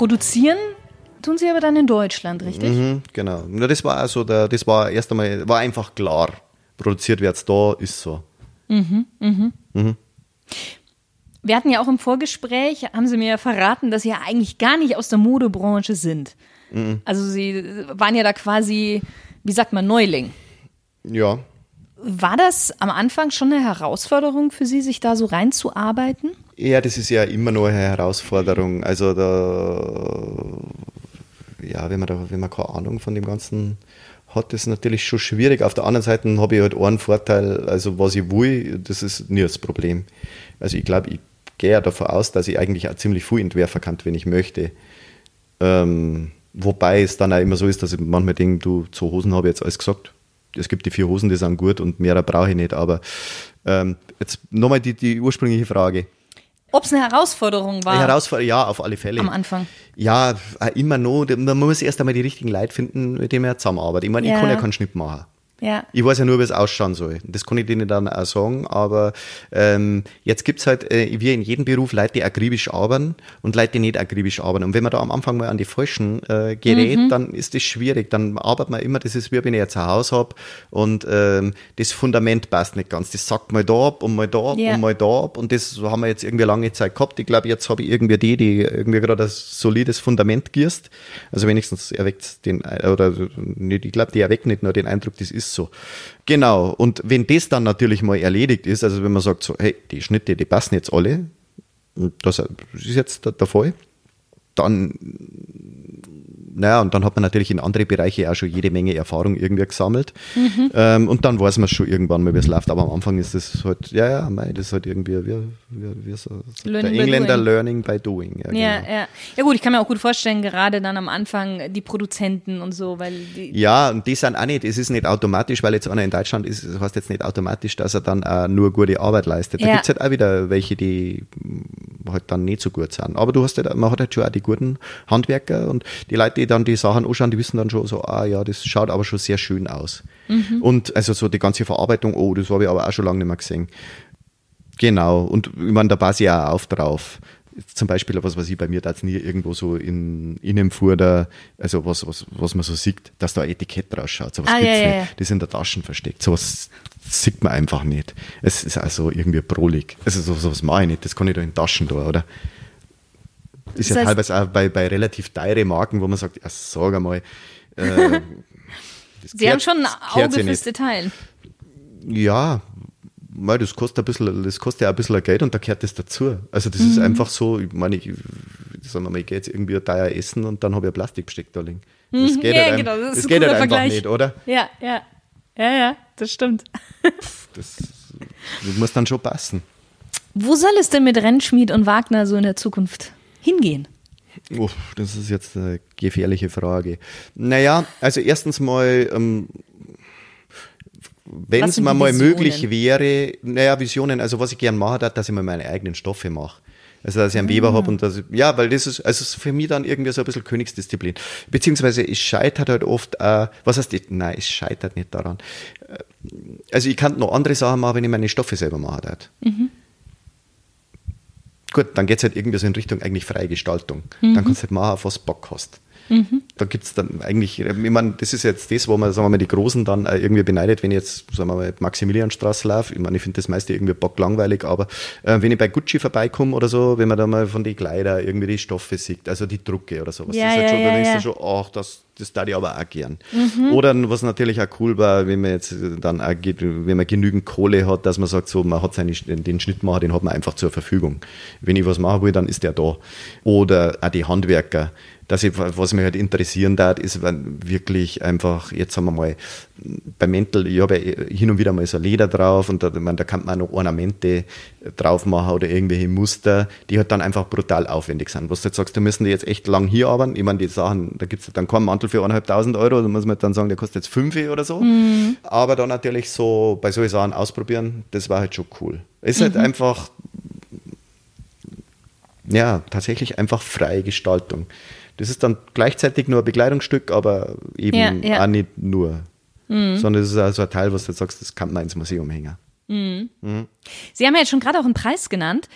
Produzieren tun Sie aber dann in Deutschland, richtig? Mhm, genau. Na, das war also der, das war erst einmal, war einfach klar. Produziert wird's da, ist so. Wir hatten ja auch im Vorgespräch, haben Sie mir ja verraten, dass Sie ja eigentlich gar nicht aus der Modebranche sind. Also Sie waren ja da quasi, wie sagt man, Neuling. Ja. War das am Anfang schon eine Herausforderung für Sie, sich da so reinzuarbeiten? Ja, das ist ja immer noch eine Herausforderung. Also da, ja, wenn man da, wenn man keine Ahnung von dem Ganzen hat, ist natürlich schon schwierig. Auf der anderen Seite habe ich halt einen Vorteil, also was ich will, das ist nie das Problem. Also ich glaube, ich gehe ja davon aus, dass ich eigentlich auch ziemlich viel entwerfen kann, wenn ich möchte. Ähm, wobei es dann auch immer so ist, dass ich manchmal denke, du, zu Hosen habe ich jetzt alles gesagt. Es gibt die vier Hosen, die sind gut und mehr brauche ich nicht. Aber ähm, jetzt nochmal die, die ursprüngliche Frage. Ob es eine Herausforderung war Herausforderung, ja, auf alle Fälle. am Anfang. Ja, auch immer noch. Man muss erst einmal die richtigen Leute finden, mit denen man zusammenarbeitet. Ich meine, Ja. ich kann ja keinen Schnitt machen. Ja. Ich weiß ja nur, wie es ausschauen soll. Das kann ich denen dann auch sagen, aber ähm, jetzt gibt's halt, äh, wie in jedem Beruf, Leute, die akribisch arbeiten und Leute, die nicht akribisch arbeiten. Und wenn man da am Anfang mal an die Falschen äh, gerät, Mhm. dann ist das schwierig. Dann arbeitet man immer, das ist wie wenn ich jetzt ein Haus hab und ähm, das Fundament passt nicht ganz. Das sagt mal da ab und mal da ab Ja. und mal da ab und das haben wir jetzt irgendwie lange Zeit gehabt. Ich glaube, jetzt habe ich irgendwie die, die irgendwie gerade ein solides Fundament gierst. Also wenigstens erweckt den, oder nicht, ich glaube, die erweckt nicht nur den Eindruck, das ist so. Genau. Und wenn das dann natürlich mal erledigt ist, also wenn man sagt so, hey, die Schnitte, die passen jetzt alle, das ist jetzt der Fall, dann, naja, und dann hat man natürlich in andere Bereiche auch schon jede Menge Erfahrung irgendwie gesammelt. Mhm. Ähm, und dann weiß man schon irgendwann mal, wie es läuft. Aber am Anfang ist das halt, ja, ja, mei, das ist halt irgendwie, wie, wie, wie so, der Learning by Engländer doing. Learning by Doing. Ja, Ja, genau. ja. Ja gut, ich kann mir auch gut vorstellen, gerade dann am Anfang die Produzenten und so, weil die Ja, und die sind auch nicht, es ist nicht automatisch, weil jetzt einer in Deutschland ist, das heißt jetzt nicht automatisch, dass er dann auch nur gute Arbeit leistet. Da Ja. gibt's halt auch wieder welche, die halt dann nicht so gut sind. Aber du hast halt, man hat halt schon auch die guten Handwerker und die Leute, die dann die Sachen anschauen, die wissen dann schon so, ah ja, das schaut aber schon sehr schön aus. Und also so die ganze Verarbeitung, oh, das habe ich aber auch schon lange nicht mehr gesehen. Genau, und ich meine, da passe ich auch auf drauf. Zum Beispiel, was weiß ich, bei mir da nie irgendwo so in Innenfuder, also was, was, was man so sieht, dass da ein Etikett draus schaut. Sowas Ah, gibt's ja, ja, nicht. ja. Das ist in der Taschen versteckt. Sowas sieht man einfach nicht. Es ist also irgendwie brolig. Also so, sowas mache ich nicht. Das kann ich da in Taschen da, oder? Ist Das ja heißt- teilweise auch bei, bei relativ teuren Marken, wo man sagt, ja, sag einmal, äh, Sie gehört- haben schon ein Auge fürs. Detail. Ja, weil das kostet ein bisschen, das kostet ja ein bisschen Geld und da gehört das dazu. Also das ist Mhm. einfach so, ich meine, ich, sagen wir mal, ich gehe jetzt irgendwie ein teuer essen und dann habe ich ein Plastikbesteck da liegen. Das geht Mhm. ja, halt, genau, das ist das geht halt einfach Vergleich. nicht, oder? Ja, ja. Ja, ja, das stimmt. Das, das muss dann schon passen. Wo soll es denn mit Rentschmied und Wagner so in der Zukunft hingehen? Uff, das ist jetzt eine gefährliche Frage. Naja, also erstens mal, ähm, wenn es mir mal möglich wäre, naja, Visionen, also was ich gern mache, dass ich mir meine eigenen Stoffe mache. Also dass ich einen Weber habe und dass ich, ja, weil das ist, also ist für mich dann irgendwie so ein bisschen Königsdisziplin. Beziehungsweise es scheitert halt oft, äh, was heißt, das? nein, es scheitert nicht daran. Äh, Also ich kann noch andere Sachen machen, wenn ich meine Stoffe selber mache. darf. Gut, dann geht's halt irgendwie so in Richtung eigentlich freie Gestaltung. Dann kannst du halt machen, auf was Bock hast. Da gibt's dann eigentlich, ich meine, das ist jetzt das, wo man, sagen wir mal, die Großen dann äh, irgendwie beneidet, wenn ich jetzt, sagen wir mal, Maximilianstraße laufe. Ich meine, ich finde das meiste irgendwie bock langweilig, aber äh, wenn ich bei Gucci vorbeikomme oder so, wenn man da mal von den Kleider irgendwie die Stoffe sieht, also die Drucke oder sowas, Ja, das ist halt ja, schon, ja, da denkst du schon, ach, das, das da ich aber auch gern. Oder was natürlich auch cool war, wenn man jetzt dann auch, wenn man genügend Kohle hat, dass man sagt, so, man hat seine, den Schnittmacher, den hat man einfach zur Verfügung. Wenn ich was machen will, dann ist der da. Oder auch die Handwerker. Dass ich, was mich halt interessieren darf, ist wirklich einfach, jetzt sagen wir mal, bei Mäntel, ich habe ja hin und wieder mal so Leder drauf und da, meine, da kann man auch noch Ornamente drauf machen oder irgendwelche Muster, die halt dann einfach brutal aufwendig sind. Was du jetzt sagst, da müssen die jetzt echt lang hier arbeiten. Ich meine, die Sachen, da gibt's dann keinen Mantel für eineinhalbtausend Euro, da muss man dann sagen, der kostet jetzt fünf oder so. Aber dann natürlich so bei solchen Sachen ausprobieren, das war halt schon cool. Es ist halt einfach, ja, tatsächlich einfach freie Gestaltung. Das ist dann gleichzeitig nur ein Bekleidungsstück, aber eben Ja, ja. auch nicht nur. Sondern es ist also ein Teil, was du jetzt sagst, das kann man ins Museum hängen. Sie haben ja jetzt schon gerade auch einen Preis genannt.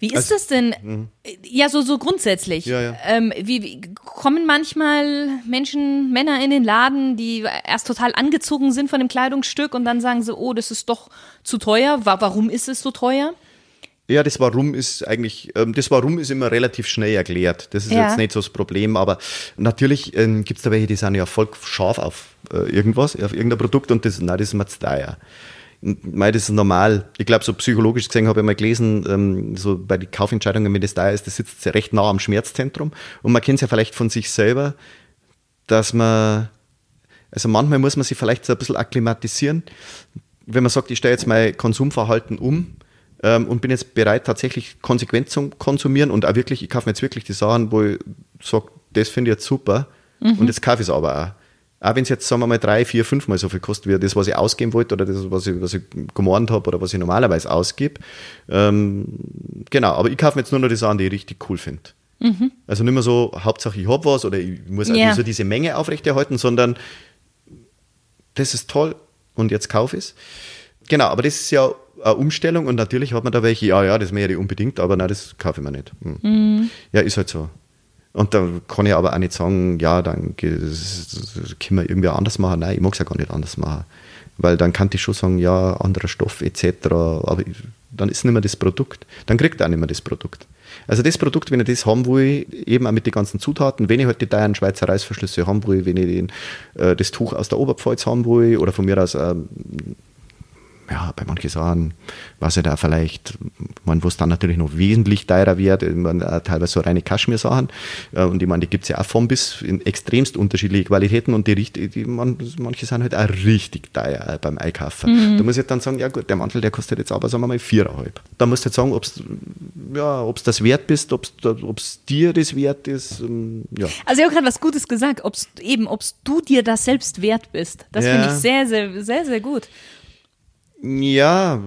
Wie ist Also- das denn? Ja, so, so grundsätzlich. Ja, ja. Ähm, wie, wie kommen manchmal Menschen, Männer in den Laden, die erst total angezogen sind von dem Kleidungsstück und dann sagen sie, oh, das ist doch zu teuer. Wa- Warum ist es so teuer? Ja, das Warum ist eigentlich, ähm, das Warum ist immer relativ schnell erklärt. Das ist Ja. jetzt nicht so das Problem, aber natürlich ähm, gibt es da welche, die sind ja voll scharf auf äh, irgendwas, auf irgendein Produkt und das, nein, das ist mir zu teuer. Mei, das ist normal. Ich glaube, so psychologisch gesehen habe ich mal gelesen, ähm, so bei den Kaufentscheidungen, wenn das teuer ist, das sitzt recht nah am Schmerzzentrum. Und man kennt es ja vielleicht von sich selber, dass man, also manchmal muss man sich vielleicht so ein bisschen akklimatisieren. Wenn man sagt, ich stelle jetzt mein Konsumverhalten um ähm, und bin jetzt bereit, tatsächlich konsequent zu konsumieren und auch wirklich, ich kaufe mir jetzt wirklich die Sachen, wo ich sage, das finde ich jetzt super und jetzt kaufe ich es aber auch. Auch wenn es jetzt, sagen wir mal, drei, vier, fünfmal so viel kostet wie das, was ich ausgeben wollte oder das, was ich, was ich gemornt habe oder was ich normalerweise ausgebe. Ähm, genau, aber ich kaufe mir jetzt nur noch die Sachen, die ich richtig cool finde. Also nicht mehr so, Hauptsache ich habe was oder ich muss nicht so diese Menge aufrechterhalten, sondern das ist toll und jetzt kaufe ich es. Genau, aber das ist ja eine Umstellung und natürlich hat man da welche, ja, ja, das möchte ich unbedingt, aber nein, das kaufe ich mir nicht. Hm. Ja, ist halt so. Und da kann ich aber auch nicht sagen, ja, dann können wir irgendwie anders machen. Nein, ich mag es ja gar nicht anders machen. Weil dann kann ich schon sagen, ja, anderer Stoff etc. Aber dann ist nicht mehr das Produkt. Dann kriegt er auch nicht mehr das Produkt. Also das Produkt, wenn ich das haben will, eben auch mit den ganzen Zutaten, wenn ich halt die teuren Schweizer Reißverschlüsse haben will, wenn ich den, äh, das Tuch aus der Oberpfalz haben will oder von mir aus ähm, ja, bei manchen Sachen, was ja da vielleicht, man, wo es dann natürlich noch wesentlich teurer wird, auch teilweise so reine Kaschmir-Sachen. Äh, Und ich meine, die gibt es ja auch von bis in extremst unterschiedliche Qualitäten und die, die man, manche sind halt auch richtig teuer äh, beim Einkaufen. Da muss ich dann sagen, ja gut, der Mantel, der kostet jetzt aber, sagen wir mal, viereinhalb. Da musst du jetzt sagen, ob es ja, ob's das wert bist, ob es dir das wert ist. ähm, Ja. Also ich habe gerade was Gutes gesagt, ob's eben, ob's du dir das selbst wert bist. Das Ja. finde ich sehr, sehr, sehr, sehr gut. Ja,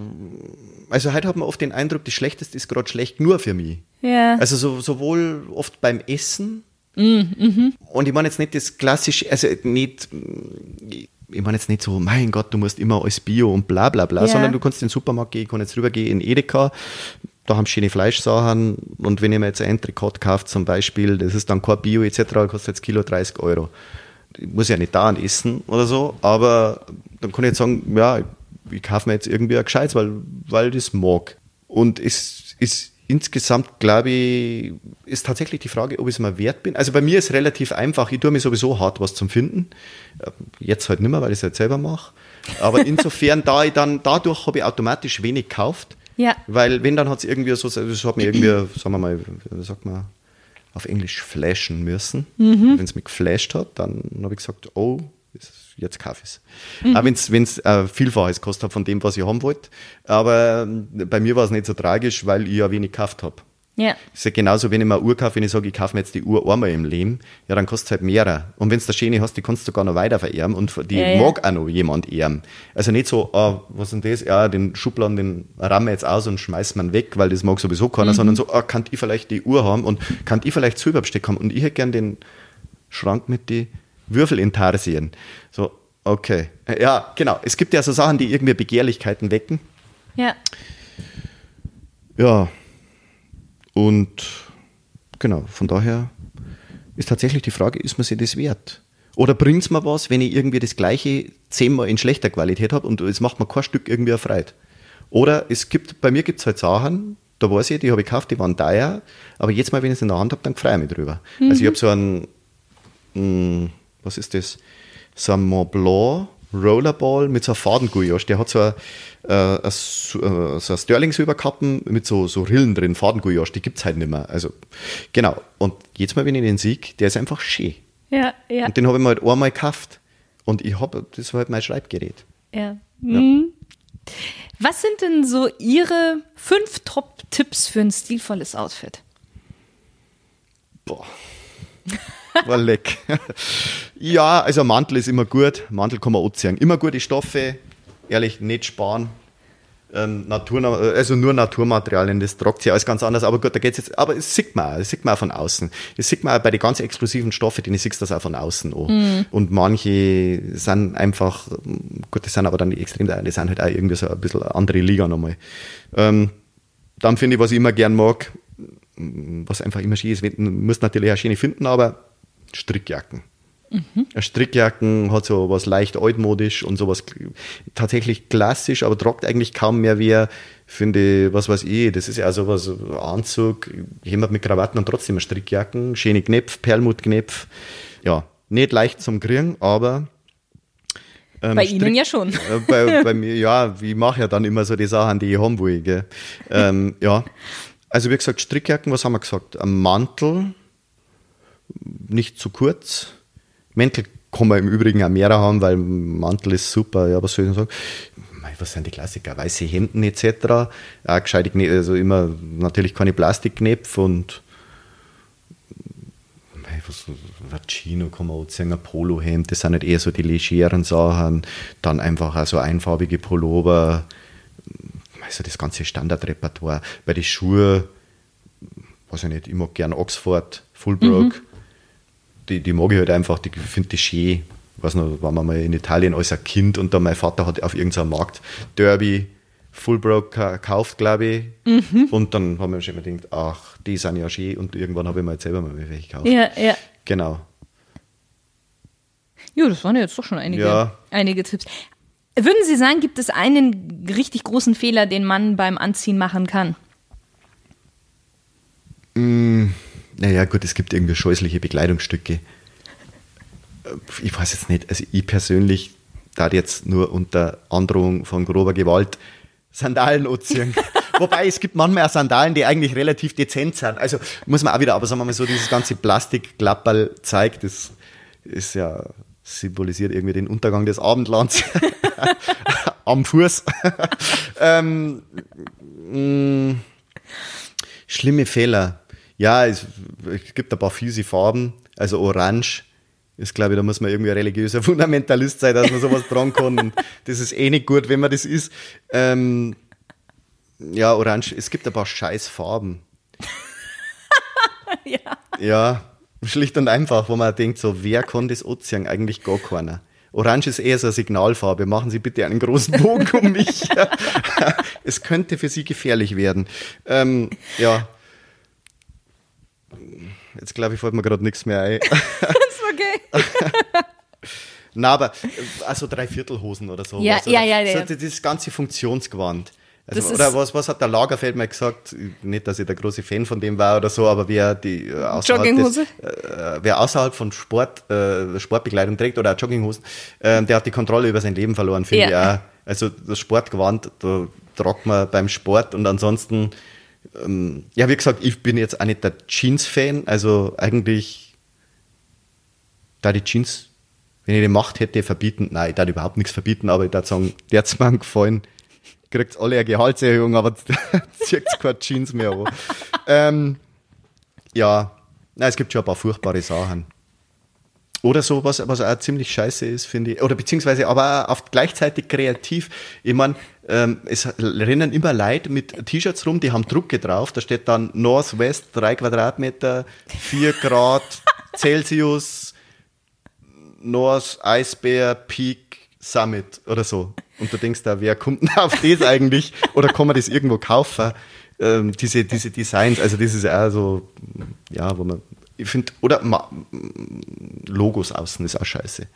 also heute hat man oft den Eindruck, das Schlechteste ist gerade schlecht nur für mich. Ja. Also so, sowohl oft beim Essen und ich meine jetzt nicht das klassische, also nicht, ich meine jetzt nicht so, mein Gott, du musst immer alles Bio und bla bla bla, Ja. sondern du kannst in den Supermarkt gehen, ich kann jetzt rübergehen in Edeka, da haben schöne Fleischsachen und wenn ich mir jetzt ein Entrecote kaufe zum Beispiel, das ist dann kein Bio etc., kostet jetzt Kilo 30 Euro. Ich muss ja nicht dauernd essen oder so, aber dann kann ich jetzt sagen, ja, ich kaufe mir jetzt irgendwie ein Gescheites, weil, weil das mag. Und es ist insgesamt, glaube ich, ist tatsächlich die Frage, ob ich es mir wert bin. Also bei mir ist relativ einfach, ich tue mir sowieso hart was zum Finden. Äh, Jetzt halt nicht mehr, weil ich es halt selber mache. Aber insofern, da ich dann, dadurch habe ich automatisch wenig gekauft. Ja. Weil wenn, dann hat es irgendwie so, das hat mir irgendwie, sagen wir mal, wie sagt man, auf Englisch flashen müssen. Wenn es mich geflasht hat, dann habe ich gesagt, oh, jetzt kaufe ich es. Auch wenn es äh, Vielfaches gekostet hat von dem, was ich haben wollte. Aber ähm, bei mir war es nicht so tragisch, weil ich ja wenig gekauft habe. Ja. Ist ja genauso, wenn ich mir eine Uhr kaufe, wenn ich sage, ich kaufe mir jetzt die Uhr einmal im Leben, ja, dann kostet es halt mehrer. Und wenn du das Schöne hast, die kannst du sogar noch weiter vererben und die Ja, ja. mag auch noch jemand ehren. Also nicht so, ah, was ist denn das? Ja, den Schubladen, den rahmen wir jetzt aus und schmeißen wir ihn weg, weil das mag sowieso keiner, Mhm. sondern so, ah, kann ich vielleicht die Uhr haben und kann ich vielleicht Silberbesteck haben und ich hätte gern den Schrank mit die Würfelintarsien. So, okay. Ja, genau. Es gibt ja so Sachen, die irgendwie Begehrlichkeiten wecken. Ja. Ja. Und genau, von daher ist tatsächlich die Frage, ist man sich das wert? Oder bringt es mir was, wenn ich irgendwie das gleiche zehnmal in schlechter Qualität habe und es macht mir kein Stück irgendwie erfreut? Oder es gibt, bei mir gibt es halt Sachen, da weiß ich, die habe ich gekauft, die waren teuer, aber jetzt mal, wenn ich es in der Hand habe, dann freue ich mich drüber. Also ich habe so einen, mh, was ist das? So ein Mont Blanc Rollerball mit so einem Fadengouillage. Der hat so ein, äh, so äh, so ein Sterling-Silberkappen mit so, so Rillen drin, Fadengouillage, die gibt es halt nicht mehr. Also, genau. Und jetzt mal, wenn ich den sieg, der ist einfach schön. Ja, ja, Und den habe ich mir halt einmal gekauft. Und ich habe, das war halt mein Schreibgerät. ja. Mhm. Was sind denn so Ihre fünf Top-Tipps für ein stilvolles Outfit? Boah. War leck. ja, also Mantel ist immer gut. Mantel kann man anziehen. Immer gute Stoffe. Ehrlich, nicht sparen. Ähm, Natur, also nur Naturmaterialien, das tragt sich alles ganz anders. Aber gut, da geht's jetzt, aber es sieht man auch, das sieht man auch von außen. Das sieht man auch bei den ganz exklusiven Stoffen, die siehst das auch von außen an. Und manche sind einfach, gut, das sind aber dann die extrem, die sind halt auch irgendwie so ein bisschen andere Liga nochmal. Ähm, dann finde ich, was ich immer gern mag, was einfach immer schön ist, du musst natürlich auch schöne finden, aber Strickjacken. Mhm. Strickjacken hat so was leicht altmodisch und sowas tatsächlich klassisch, aber tragt eigentlich kaum mehr wer, finde was weiß ich, das ist ja so was, Anzug, jemand mit Krawatten und trotzdem Strickjacken, schöne Knöpfe, Perlmuttknöpfe, ja, nicht leicht zum Kriegen, aber ähm, bei Strick, Ihnen ja schon. Äh, bei, bei, mir, ja, ich mache ja dann immer so die Sachen, die ich haben will. Gell. Ähm, ja, also wie gesagt, Strickjacken, was haben wir gesagt? Ein Mantel, nicht zu kurz, Mäntel kann man im Übrigen auch mehr haben, weil Mantel ist super. Ja, was soll ich sagen? Was sind die Klassiker? Weiße Hemden etc. Auch gescheite also immer natürlich keine Plastikknöpfe und was, Chino kann man auch sagen, ein Polohemd, das sind nicht eher so die legeren Sachen. Dann einfach auch so einfarbige Pullover, also das ganze Standardrepertoire. Bei den Schuhen, weiß ich nicht, ich mag gern Oxford, Fullbrook. Mhm die, die mag ich halt einfach, die finde ich schön. Ich weiß noch, waren wir mal in Italien als ein Kind und da mein Vater hat auf irgendeinem Markt Derby Fullbroke gekauft, glaube ich. Mhm. Und dann haben wir schon immer gedacht, ach, die sind ja schön. Und irgendwann habe ich mir jetzt selber mal welche gekauft. Ja, ja. Genau. Ja, das waren ja jetzt doch schon einige, ja. einige Tipps. Würden Sie sagen, gibt es einen richtig großen Fehler, den man beim Anziehen machen kann? Mmh naja, gut, es gibt irgendwie scheußliche Bekleidungsstücke. Ich weiß jetzt nicht, also ich persönlich da jetzt nur unter Androhung von grober Gewalt Sandalen anziehen. Wobei es gibt manchmal auch Sandalen, die eigentlich relativ dezent sind. Also muss man auch wieder, aber sagen wir mal so, dieses ganze Plastikklapperl zeigt, das ist ja symbolisiert irgendwie den Untergang des Abendlands am Fuß. ähm, mh, mm, schlimme Fehler. Ja, es, es gibt ein paar fiese Farben, also orange ist, glaube ich, da muss man irgendwie ein religiöser Fundamentalist sein, dass man sowas dran kann. Und das ist eh nicht gut, wenn man das ist. Ähm, ja, orange, es gibt ein paar scheiß Farben. ja. Ja, schlicht und einfach, wo man denkt, so, wer kann das Ozean? Eigentlich gar keiner. Orange ist eher so eine Signalfarbe. Machen Sie bitte einen großen Bogen um mich. es könnte für Sie gefährlich werden. Ähm, ja, Jetzt glaube ich, fällt mir gerade nichts mehr ein. das ist okay. Na, aber also Dreiviertelhosen oder so. Ja, ja, ja, ja. So, das ganze Funktionsgewand. Also, oder was, was hat der Lagerfeld mal gesagt? Nicht, dass ich der große Fan von dem war oder so, aber wer die äh, außerhalb, des, äh, wer außerhalb von Sport, äh, Sportbekleidung trägt oder auch Jogginghosen, äh, der hat die Kontrolle über sein Leben verloren, finde ja. ich auch. Also das Sportgewand, da tragt man beim Sport und ansonsten ähm, ja, wie gesagt, ich bin jetzt auch nicht der Jeans-Fan. Also eigentlich, da die Jeans, wenn ich die Macht hätte, verbieten, nein, ich darf überhaupt nichts verbieten, aber ich darf sagen, der hat mir gefallen, kriegt alle eine Gehaltserhöhung, aber zieht keine Jeans mehr an. ähm, ja, nein, es gibt schon ein paar furchtbare Sachen. Oder so, was, was auch ziemlich scheiße ist, finde ich. Oder beziehungsweise aber auch gleichzeitig kreativ. Ich meine, ähm, es rennen immer Leute mit T-Shirts rum, die haben Drucke drauf. Da steht dann Northwest, drei Quadratmeter, vier Grad Celsius, North Eisbär Peak Summit oder so. Und du denkst da, wer kommt denn auf das eigentlich? Oder kann man das irgendwo kaufen? Ähm, diese, diese Designs, also das ist ja so, ja, wo man ich finde, oder Logos außen ist auch scheiße.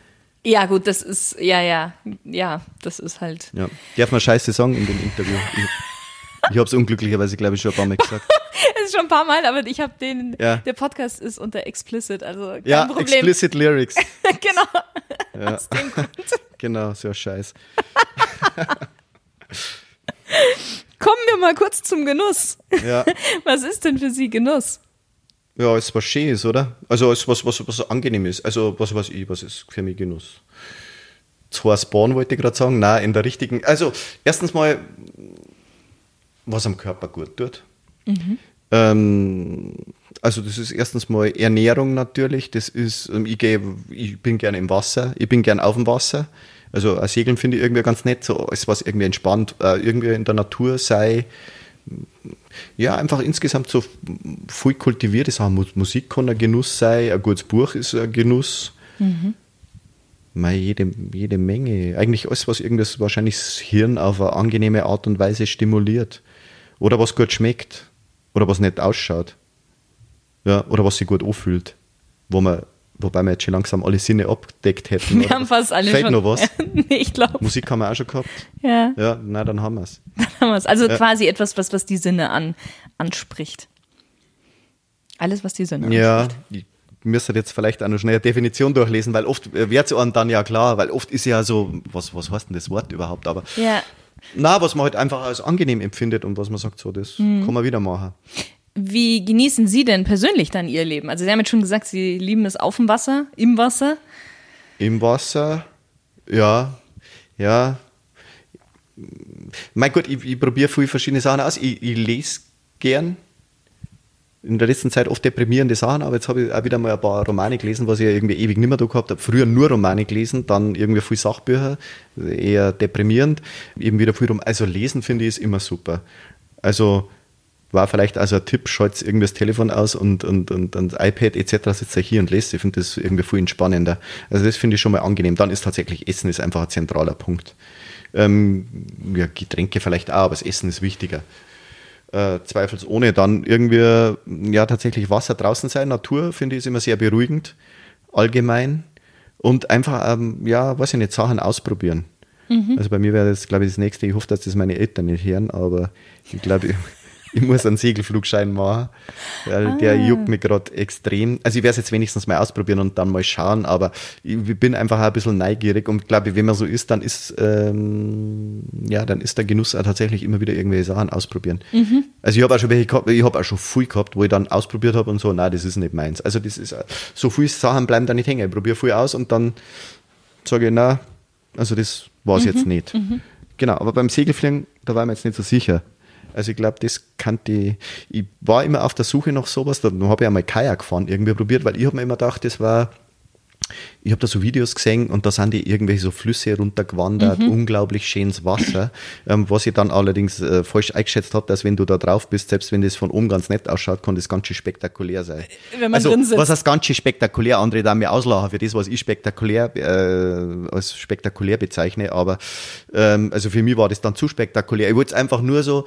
Ja, gut, das ist, ja, ja, ja, das ist halt. Ja. Darf man scheiße sagen in dem Interview? Ich, ich habe es unglücklicherweise, glaube ich, schon ein paar Mal gesagt. es ist schon ein paar Mal, aber ich habe den, ja. der Podcast ist unter explicit, also kein ja, Problem. explicit Lyrics. genau. Ja. Aus dem Grund. Genau, so Scheiß. Kommen wir mal kurz zum Genuss. Ja. Was ist denn für Sie Genuss? Ja, es was schön ist, oder? Also es was, was, was angenehm ist. Also was weiß ich, was ist für mich Genuss? Zwei Spawn wollte ich gerade sagen. Nein, in der richtigen. Also erstens mal, was am Körper gut tut. Mhm. Ähm, also das ist erstens mal Ernährung natürlich. Das ist, ähm, ich, geh, ich bin gerne im Wasser, ich bin gerne auf dem Wasser. Also Segeln finde ich irgendwie ganz nett, so alles was irgendwie entspannt, äh, irgendwie in der Natur sei ja, einfach insgesamt so voll kultiviert ist. Auch Musik kann ein Genuss sein, ein gutes Buch ist ein Genuss. Mhm. Mei, jede, jede Menge. Eigentlich alles, was irgendwas wahrscheinlich das Hirn auf eine angenehme Art und Weise stimuliert. Oder was gut schmeckt. Oder was nett ausschaut. Ja, oder was sich gut anfühlt. Wo man, wobei wir jetzt schon langsam alle Sinne abgedeckt hätten. Wir haben fast alle Fällt schon. noch was? nee, ich glaube. Musik haben wir auch schon gehabt. Ja, Ja, na dann haben wir es. haben wir's. Also quasi etwas, was, was die Sinne an, anspricht. Alles, was die Sinne Ja, anspricht. ich müsste jetzt vielleicht auch noch schnell eine Definition durchlesen, weil oft wird es einem dann ja klar, weil oft ist ja so, was, was heißt denn das Wort überhaupt? Aber Ja. na, was man halt einfach als angenehm empfindet und was man sagt, so, das Mhm. kann man wieder machen. Wie genießen Sie denn persönlich dann Ihr Leben? Also Sie haben jetzt schon gesagt, Sie lieben es auf dem Wasser, im Wasser. Im Wasser, ja, ja. Mein Gott, ich, ich probiere viele verschiedene Sachen aus. Ich, ich lese gern. In der letzten Zeit oft deprimierende Sachen, aber jetzt habe ich auch wieder mal ein paar Romane gelesen, was ich ja irgendwie ewig nicht mehr da gehabt habe. Früher nur Romane gelesen, dann irgendwie viel Sachbücher, eher deprimierend. Eben wieder viel Rom Also lesen finde ich ist immer super. Also war vielleicht also ein Tipp, schaltet irgendwie das Telefon aus und, und, und, und das iPad etc. sitzt ihr hier und lest. Ich finde das irgendwie viel entspannender. Also das finde ich schon mal angenehm. Dann ist tatsächlich Essen ist einfach ein zentraler Punkt. Ähm, ja, Getränke vielleicht auch, aber das Essen ist wichtiger. Äh, zweifelsohne dann irgendwie, ja, tatsächlich Wasser draußen sein, Natur finde ich ist immer sehr beruhigend, allgemein. Und einfach, ähm, ja, weiß ich nicht, Sachen ausprobieren. Also bei mir wäre das, glaube ich, das nächste. Ich hoffe, dass das meine Eltern nicht hören, aber ich glaube, ich, muss einen Segelflugschein machen. Weil Der juckt mich gerade extrem. Also ich werde es jetzt wenigstens mal ausprobieren und dann mal schauen, aber ich bin einfach ein bisschen neugierig und glaube, wenn man so ist, dann ist ähm, ja, dann ist der Genuss auch tatsächlich immer wieder irgendwelche Sachen ausprobieren. Also ich habe auch schon welche gehabt, ich habe auch schon viel gehabt, wo ich dann ausprobiert habe und so, nein, das ist nicht meins. Also das ist so viele Sachen bleiben da nicht hängen. Ich probiere viel aus und dann sage ich, na, also das war es jetzt nicht. Genau, aber beim Segelfliegen, da war ich mir jetzt nicht so sicher. Also ich glaube, das kannte ich. Ich war immer auf der Suche nach sowas, da habe ich einmal Kajak fahren irgendwie probiert, weil ich habe mir immer gedacht, das war, ich habe da so Videos gesehen und da sind die irgendwelche so Flüsse runtergewandert, unglaublich schönes Wasser, ähm, was ich dann allerdings äh, falsch eingeschätzt habe, dass wenn du da drauf bist, selbst wenn das von oben ganz nett ausschaut, kann das ganz schön spektakulär sein. Wenn man also, drin sitzt. was heißt ganz schön spektakulär? Andere da mir auslachen für das, was ich spektakulär äh, als spektakulär bezeichne, aber ähm, also für mich war das dann zu spektakulär. Ich wollte es einfach nur so,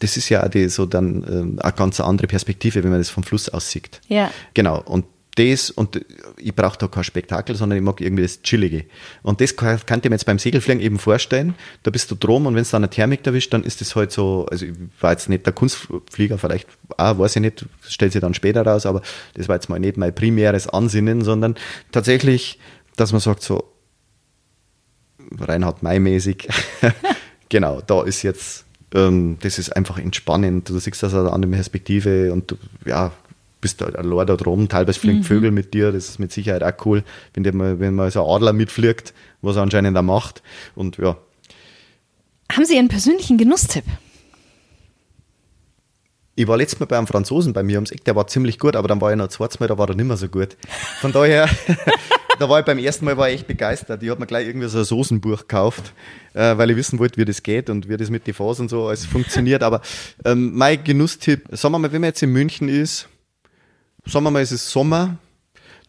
das ist ja die, so dann ähm, eine ganz andere Perspektive, wenn man das vom Fluss aus sieht. Ja. Genau. Und das, und ich brauche da kein Spektakel, sondern ich mag irgendwie das Chillige. Und das kann, kann ich mir jetzt beim Segelfliegen eben vorstellen. Da bist du drum und wenn es dann eine Thermik erwischt, dann ist das halt so, also ich war jetzt nicht der Kunstflieger, vielleicht auch, weiß ich nicht, stellt sich dann später raus, aber das war jetzt mal nicht mein primäres Ansinnen, sondern tatsächlich, dass man sagt so, Reinhard May-mäßig, genau, da ist jetzt, ähm, das ist einfach entspannend, du siehst das aus einer anderen Perspektive und ja, bist halt allein da drum, teilweise fliegen Vögel mit dir, das ist mit Sicherheit auch cool, wenn, der wenn mal so ein Adler mitfliegt, was er anscheinend auch macht und ja, Haben Sie einen persönlichen Genusstipp? Ich war letztes Mal bei einem Franzosen bei mir ums Eck, der war ziemlich gut, aber dann war ich noch zweites Mal, da war er nicht mehr so gut. Von daher, da war ich beim ersten Mal war ich echt begeistert. Ich habe mir gleich irgendwie so ein Soßenbuch gekauft, äh, weil ich wissen wollte, wie das geht und wie das mit den Phasen und so alles funktioniert. Aber ähm, mein Genusstipp, sagen wir mal, wenn man jetzt in München ist, sagen wir mal, es ist Sommer,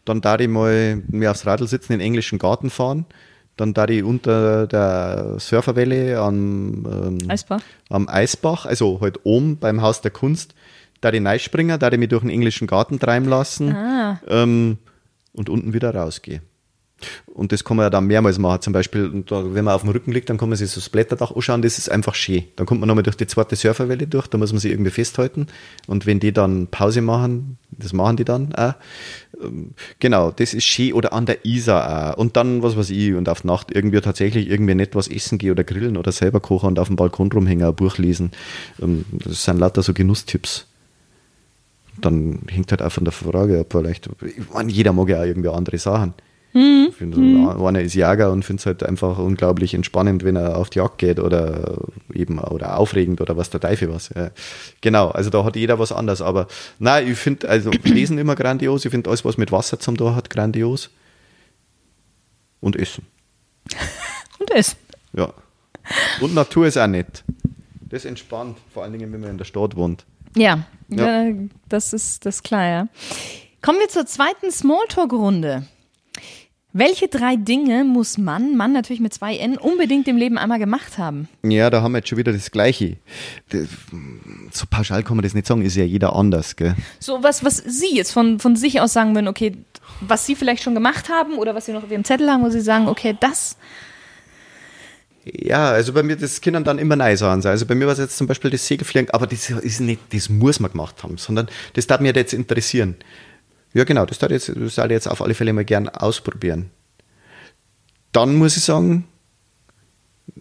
dann da ich mal mir aufs Radl sitzen, in den englischen Garten fahren, dann da ich unter der Surferwelle am ähm, Eisbach? am Eisbach, also halt oben beim Haus der Kunst, da die Neispringer, da die mich durch den englischen Garten treiben lassen ähm, und unten wieder rausgehe. Und das kann man ja dann mehrmals machen. Zum Beispiel, da, wenn man auf dem Rücken liegt, dann kann man sich so das Blätterdach anschauen, das ist einfach schön. Dann kommt man nochmal durch die zweite Surferwelle durch, da muss man sich irgendwie festhalten. Und wenn die dann Pause machen, das machen die dann auch. Ähm, Genau, das ist schön. Oder an der Isar auch. Und dann, was weiß ich, und auf Nacht irgendwie tatsächlich irgendwie nicht was essen gehen oder grillen oder selber kochen und auf dem Balkon rumhängen, ein Buch lesen. Ähm, Das sind lauter so Genusstipps. Dann hängt halt auch von der Frage ab, vielleicht, ich meine, jeder mag ja auch irgendwie andere Sachen. Ich finde, so, einer ist Jäger und findet es halt einfach unglaublich entspannend, wenn er auf die Jagd geht oder eben oder aufregend oder was der Teufel was. Ja. Genau, also da hat jeder was anderes. Aber nein, ich finde also Lesen immer grandios. Ich finde alles, was mit Wasser zum tun hat, grandios. Und Essen. Und Essen. Ja. Und Natur ist auch nett. Das entspannt, vor allen Dingen, wenn man in der Stadt wohnt. Ja, Ja. das ist das ist klar, ja. Kommen wir zur zweiten Smalltalk-Runde. Welche drei Dinge muss Mann, Mann natürlich mit zwei N, unbedingt im Leben einmal gemacht haben? Ja, da haben wir jetzt schon wieder das Gleiche. So pauschal kann man das nicht sagen, ist ja jeder anders, gell? So was, was Sie jetzt von, von sich aus sagen würden, okay, was Sie vielleicht schon gemacht haben oder was Sie noch auf Ihrem Zettel haben, wo Sie sagen, okay, das. Ja, also bei mir, das können dann immer Sachen sein. Also bei mir war es jetzt zum Beispiel das Segelfliegen, aber das ist nicht, das muss man gemacht haben, sondern das darf mich jetzt interessieren. Ja, genau, das soll jetzt, das ich jetzt auf alle Fälle mal gern ausprobieren. Dann muss ich sagen,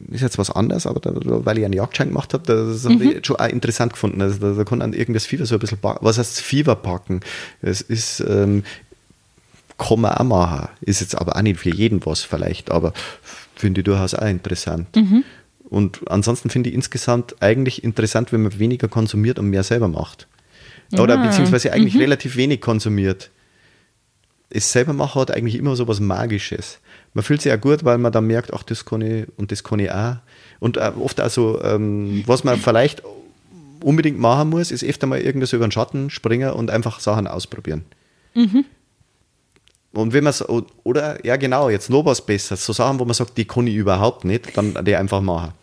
ist jetzt was anderes, aber da, weil ich einen Jagdschein gemacht habe, das mhm. habe ich schon auch interessant gefunden. Also da, da kann man irgendwas Fieber so ein bisschen packen. Was heißt Fieber packen? Es ist, ähm, kann man auch machen. Ist jetzt aber auch nicht für jeden was vielleicht, aber finde ich durchaus auch interessant. Mhm. Und ansonsten finde ich insgesamt eigentlich interessant, wenn man weniger konsumiert und mehr selber macht. Oder ah. beziehungsweise eigentlich mhm. relativ wenig konsumiert. Es selber machen hat eigentlich immer so was Magisches. Man fühlt sich ja gut, weil man dann merkt, ach, das kann ich und das kann ich auch. Und äh, oft also, ähm, was man vielleicht unbedingt machen muss, ist öfter mal irgendwas über den Schatten springen und einfach Sachen ausprobieren. Mhm. Und wenn man so, oder ja genau, jetzt noch was Besseres, so Sachen, wo man sagt, die kann ich überhaupt nicht, dann die einfach machen.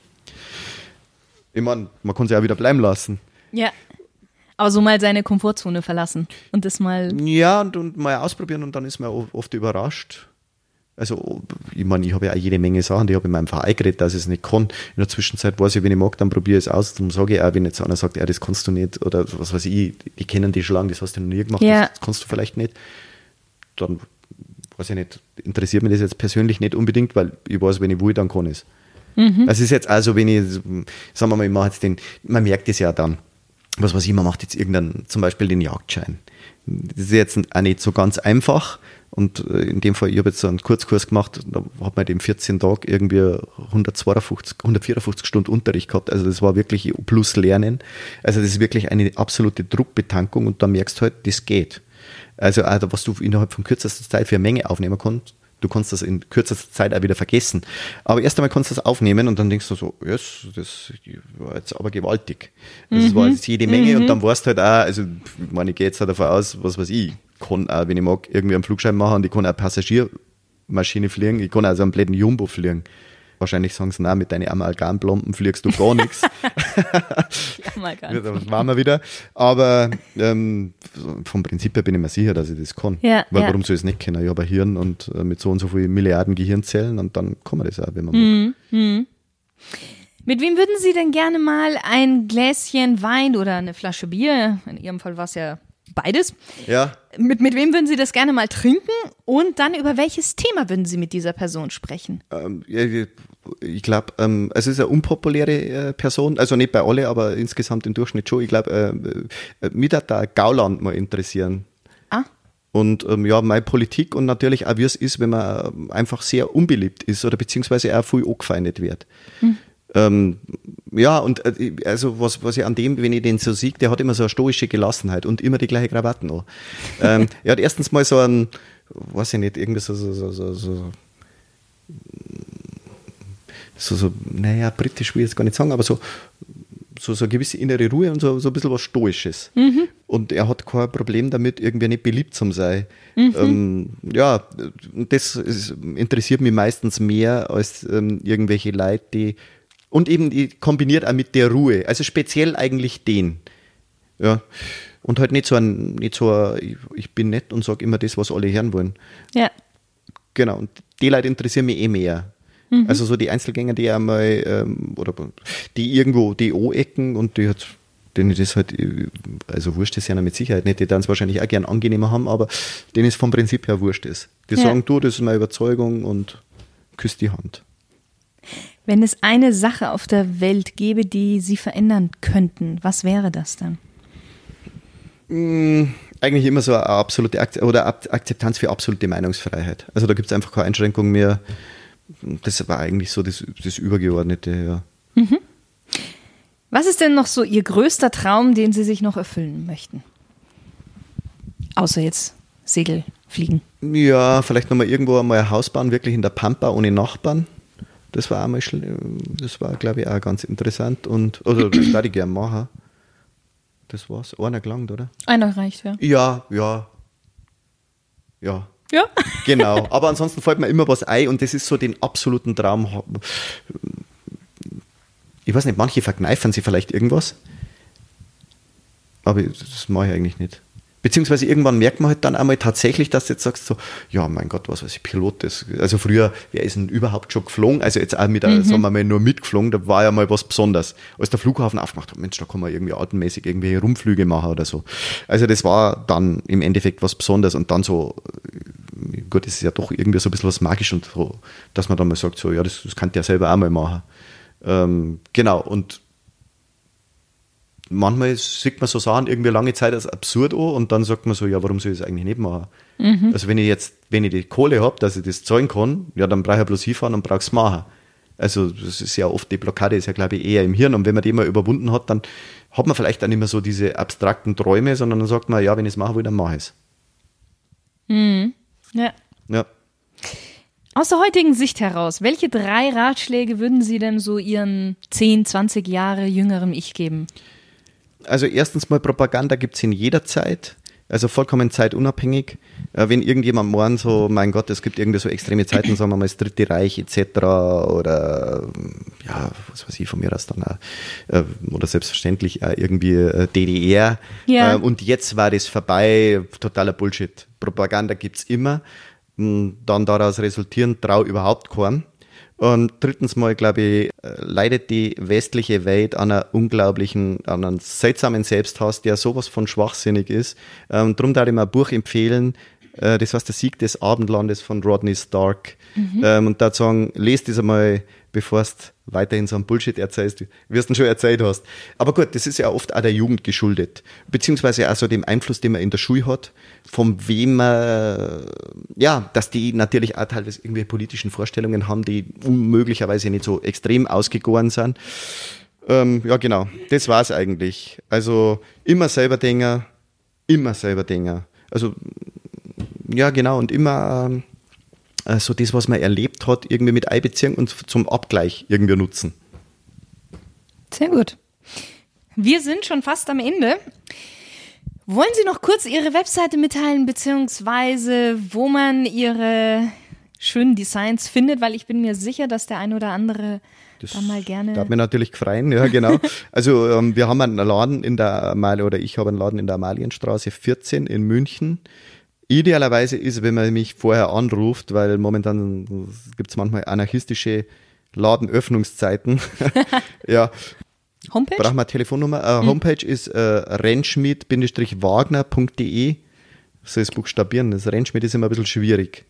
Ich meine, man kann sie auch wieder bleiben lassen. Ja. Aber so mal seine Komfortzone verlassen und das mal. Ja, und, und mal ausprobieren und dann ist man oft überrascht. Also, ich meine, ich habe ja auch jede Menge Sachen, die habe ich in meinem Verein geredet, dass ich es nicht kann. In der Zwischenzeit weiß ich, wenn ich mag, dann probiere ich es aus. Dann sage ich auch, wenn jetzt einer sagt, ja, das kannst du nicht, oder was weiß ich, die kennen die schon lange, das hast du noch nie gemacht, ja. das kannst du vielleicht nicht. Dann, weiß ich nicht, interessiert mich das jetzt persönlich nicht unbedingt, weil ich weiß, wenn ich will, dann kann ich es. Mhm. Das ist jetzt also, wenn ich, sagen wir mal, ich mache jetzt den, man merkt es ja dann was weiß ich, man macht jetzt irgendeinen, zum Beispiel den Jagdschein. Das ist jetzt auch nicht so ganz einfach. Und äh, in dem Fall, ich habe jetzt so einen Kurzkurs gemacht, da hat man in 14 Tagen irgendwie 152, 154 Stunden Unterricht gehabt. Also das war wirklich plus Lernen. Also das ist wirklich eine absolute Druckbetankung und da merkst du halt, das geht. Also, also was du innerhalb von kürzester Zeit für eine Menge aufnehmen kannst, du kannst das in kürzester Zeit auch wieder vergessen. Aber erst einmal kannst du das aufnehmen und dann denkst du so, yes, das war jetzt aber gewaltig. Das mhm. war jetzt jede Menge mhm. und dann warst du halt auch, also ich meine, ich gehe jetzt halt davon aus, was weiß ich, kann auch, wenn ich mag, irgendwie einen Flugschein machen und ich kann auch Passagiermaschine fliegen, ich kann also einen blöden Jumbo fliegen. Wahrscheinlich sagen sie, na, mit deinen Amalgamplomben fliegst du gar nichts. das waren wir wieder. Aber ähm, vom Prinzip her bin ich mir sicher, dass ich das kann. Ja, Weil ja. warum soll ich es nicht können? Ich habe ein Hirn und äh, mit so und so vielen Milliarden Gehirnzellen und dann kann man das auch, wenn man mhm. mag. Mhm. Mit wem würden Sie denn gerne mal ein Gläschen Wein oder eine Flasche Bier, in Ihrem Fall war es ja beides. Ja. Mit, mit wem würden Sie das gerne mal trinken? Und dann über welches Thema würden Sie mit dieser Person sprechen? Ähm, ich glaube, ähm, es ist eine unpopuläre äh, Person, also nicht bei alle, aber insgesamt im Durchschnitt schon. Ich glaube, äh, äh, mich hat da Gauland mal interessieren. Ah. Und ähm, ja, meine Politik und natürlich auch, wie es ist, wenn man ähm, einfach sehr unbeliebt ist oder beziehungsweise auch viel angefeindet wird. Hm. Ähm, ja, und äh, also was, was ich an dem, wenn ich den so sehe, der hat immer so eine stoische Gelassenheit und immer die gleiche Krawatten an. ähm, er hat erstens mal so ein, weiß ich nicht, irgendwie so, so, so, so, so so, so, naja, britisch will ich jetzt gar nicht sagen, aber so, so, so eine gewisse innere Ruhe und so, so ein bisschen was Stoisches. Mhm. Und er hat kein Problem damit, irgendwie nicht beliebt zu sein. Mhm. Ähm, ja, das ist, interessiert mich meistens mehr als ähm, irgendwelche Leute, die und eben die kombiniert auch mit der Ruhe. Also speziell eigentlich den. Ja. Und halt nicht so ein, nicht so ein, ich bin nett und sage immer das, was alle hören wollen. Ja. Genau. Und die Leute interessieren mich eh mehr. Mhm. Also so die Einzelgänger, die einmal, ähm, oder die irgendwo die O-Ecken und die hat, denen das halt, also wurscht ist ja mit Sicherheit nicht, die dann es wahrscheinlich auch gern angenehmer haben, aber denen ist vom Prinzip her wurscht ist. Die ja. sagen, du, das ist meine Überzeugung und küsst die Hand. Wenn es eine Sache auf der Welt gäbe, die Sie verändern könnten, was wäre das dann? Mmh, eigentlich immer so eine absolute Ak oder Akzeptanz für absolute Meinungsfreiheit. Also da gibt es einfach keine Einschränkung mehr. Das war eigentlich so das, das Übergeordnete, ja. Mhm. Was ist denn noch so Ihr größter Traum, den Sie sich noch erfüllen möchten? Außer jetzt Segelfliegen. Ja, vielleicht nochmal irgendwo einmal ein Haus bauen, wirklich in der Pampa ohne Nachbarn. Das war einmal, das war, glaube ich, auch ganz interessant und, also, das würde ich gerne machen. Das war's. Einer gelangt, oder? Einer reicht, ja. Ja, ja. Ja, Ja. Genau. Aber ansonsten fällt mir immer was ein und das ist so den absoluten Traum. Ich weiß nicht, manche verkneifen sich vielleicht irgendwas. Aber das mache ich eigentlich nicht. Beziehungsweise irgendwann merkt man halt dann einmal tatsächlich, dass du jetzt sagst so, ja, mein Gott, was weiß ich, Pilot, das, also früher, wer ist denn überhaupt schon geflogen? Also jetzt auch mit, mhm. sagen wir mal, nur mitgeflogen, da war ja mal was Besonderes. Als der Flughafen aufgemacht hat, Mensch, da kann man irgendwie atemmäßig irgendwie Rumflüge machen oder so. Also das war dann im Endeffekt was Besonderes und dann so, gut, das ist ja doch irgendwie so ein bisschen was magisch und so, dass man dann mal sagt, so, ja, das, das kann der selber auch mal machen. Ähm, genau, und manchmal sieht man so Sachen irgendwie lange Zeit als absurd an und dann sagt man so, ja, warum soll ich das eigentlich nicht machen? Mhm. Also wenn ich jetzt, wenn ich die Kohle habe, dass ich das zahlen kann, ja, dann brauche ich bloß hinfahren und brauche es machen. Also das ist ja oft, die Blockade ist ja, glaube ich, eher im Hirn und wenn man die mal überwunden hat, dann hat man vielleicht dann nicht mehr so diese abstrakten Träume, sondern dann sagt man, ja, wenn ich es machen will, dann mache ich es. Mhm. Ja. Ja. Aus der heutigen Sicht heraus, welche drei Ratschläge würden Sie denn so Ihren 10, 20 Jahre jüngerem Ich geben? Also erstens mal Propaganda gibt es in jeder Zeit. Also vollkommen zeitunabhängig. Äh, wenn irgendjemand morgen so, mein Gott, es gibt irgendwie so extreme Zeiten, sagen wir mal das Dritte Reich etc. oder ja, was weiß ich von mir aus dann auch, äh, oder selbstverständlich auch irgendwie äh, DDR. Ja. und jetzt war das vorbei, totaler Bullshit. Propaganda gibt es immer. Hm, dann daraus resultieren, trau überhaupt keinen. Und drittens mal, glaube ich, äh, leidet die westliche Welt an einer unglaublichen, an einem seltsamen Selbsthass, der sowas von schwachsinnig ist. Ähm, drum darf ich mir ein Buch empfehlen, äh, das heißt Der Sieg des Abendlandes von Rodney Stark. Mhm. Ähm, und da sagen, lest das einmal, bevor du weiterhin so einen Bullshit erzählst, wie du schon erzählt hast. Aber gut, das ist ja oft auch der Jugend geschuldet, beziehungsweise auch so dem Einfluss, den man in der Schule hat, von wem man, ja, dass die natürlich auch teilweise irgendwie politischen Vorstellungen haben, die unmöglicherweise nicht so extrem ausgegoren sind. Ähm, ja, genau, das war's eigentlich. Also immer selber denken, immer selber denken. Also ja, genau, und immer ähm, äh, so das, was man erlebt hat, irgendwie mit einbeziehen und zum Abgleich irgendwie nutzen. Sehr gut. Wir sind schon fast am Ende. Wollen Sie noch kurz Ihre Webseite mitteilen, beziehungsweise wo man Ihre schönen Designs findet, weil ich bin mir sicher, dass der ein oder andere das da mal gerne. Da hat mir natürlich gefreien, ja, genau. also ähm, wir haben einen Laden in der Amalie, oder ich habe einen Laden in der Amalienstraße 14 in München. Idealerweise ist, wenn man mich vorher anruft, weil momentan gibt es manchmal anarchistische Ladenöffnungszeiten. ja. Homepage? Brauchen wir eine Telefonnummer. Äh, mhm. Homepage ist äh, rennschmidt-wagner.de. So ist buchstabieren. Das Rennschmidt ist immer ein bisschen schwierig.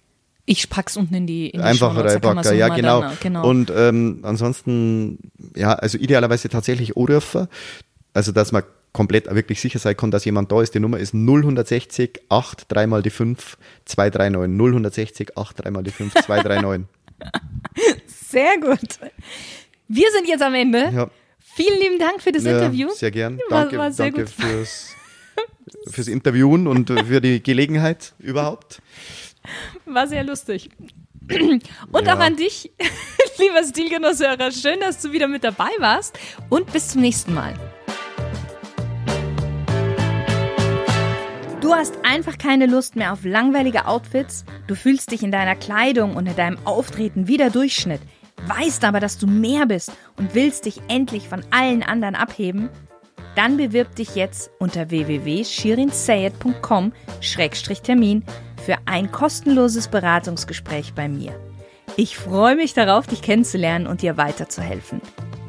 Ich pack's unten in die, in die Einfach reinpacken, ja, genau. Dann, genau. Und ähm, ansonsten, ja, also idealerweise tatsächlich anrufen. Also, dass man komplett wirklich sicher sein kann, dass jemand da ist. Die Nummer ist 0160 8 3 mal die 5 239. 0160 8 3 mal die 5 239. Sehr gut. Wir sind jetzt am Ende. Ja. Vielen lieben Dank für das ja, Interview. Sehr gern. War, danke, war sehr danke gut. Fürs, fürs Interviewen und für die Gelegenheit überhaupt. War sehr lustig. Und ja. auch an dich, lieber Stilgenusshörer. Schön, dass du wieder mit dabei warst und bis zum nächsten Mal. Du hast einfach keine Lust mehr auf langweilige Outfits, du fühlst dich in deiner Kleidung und in deinem Auftreten wie der Durchschnitt, weißt aber, dass du mehr bist und willst dich endlich von allen anderen abheben? Dann bewirb dich jetzt unter www.shirinsayed.com-termin für ein kostenloses Beratungsgespräch bei mir. Ich freue mich darauf, dich kennenzulernen und dir weiterzuhelfen.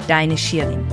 Deine Shirin.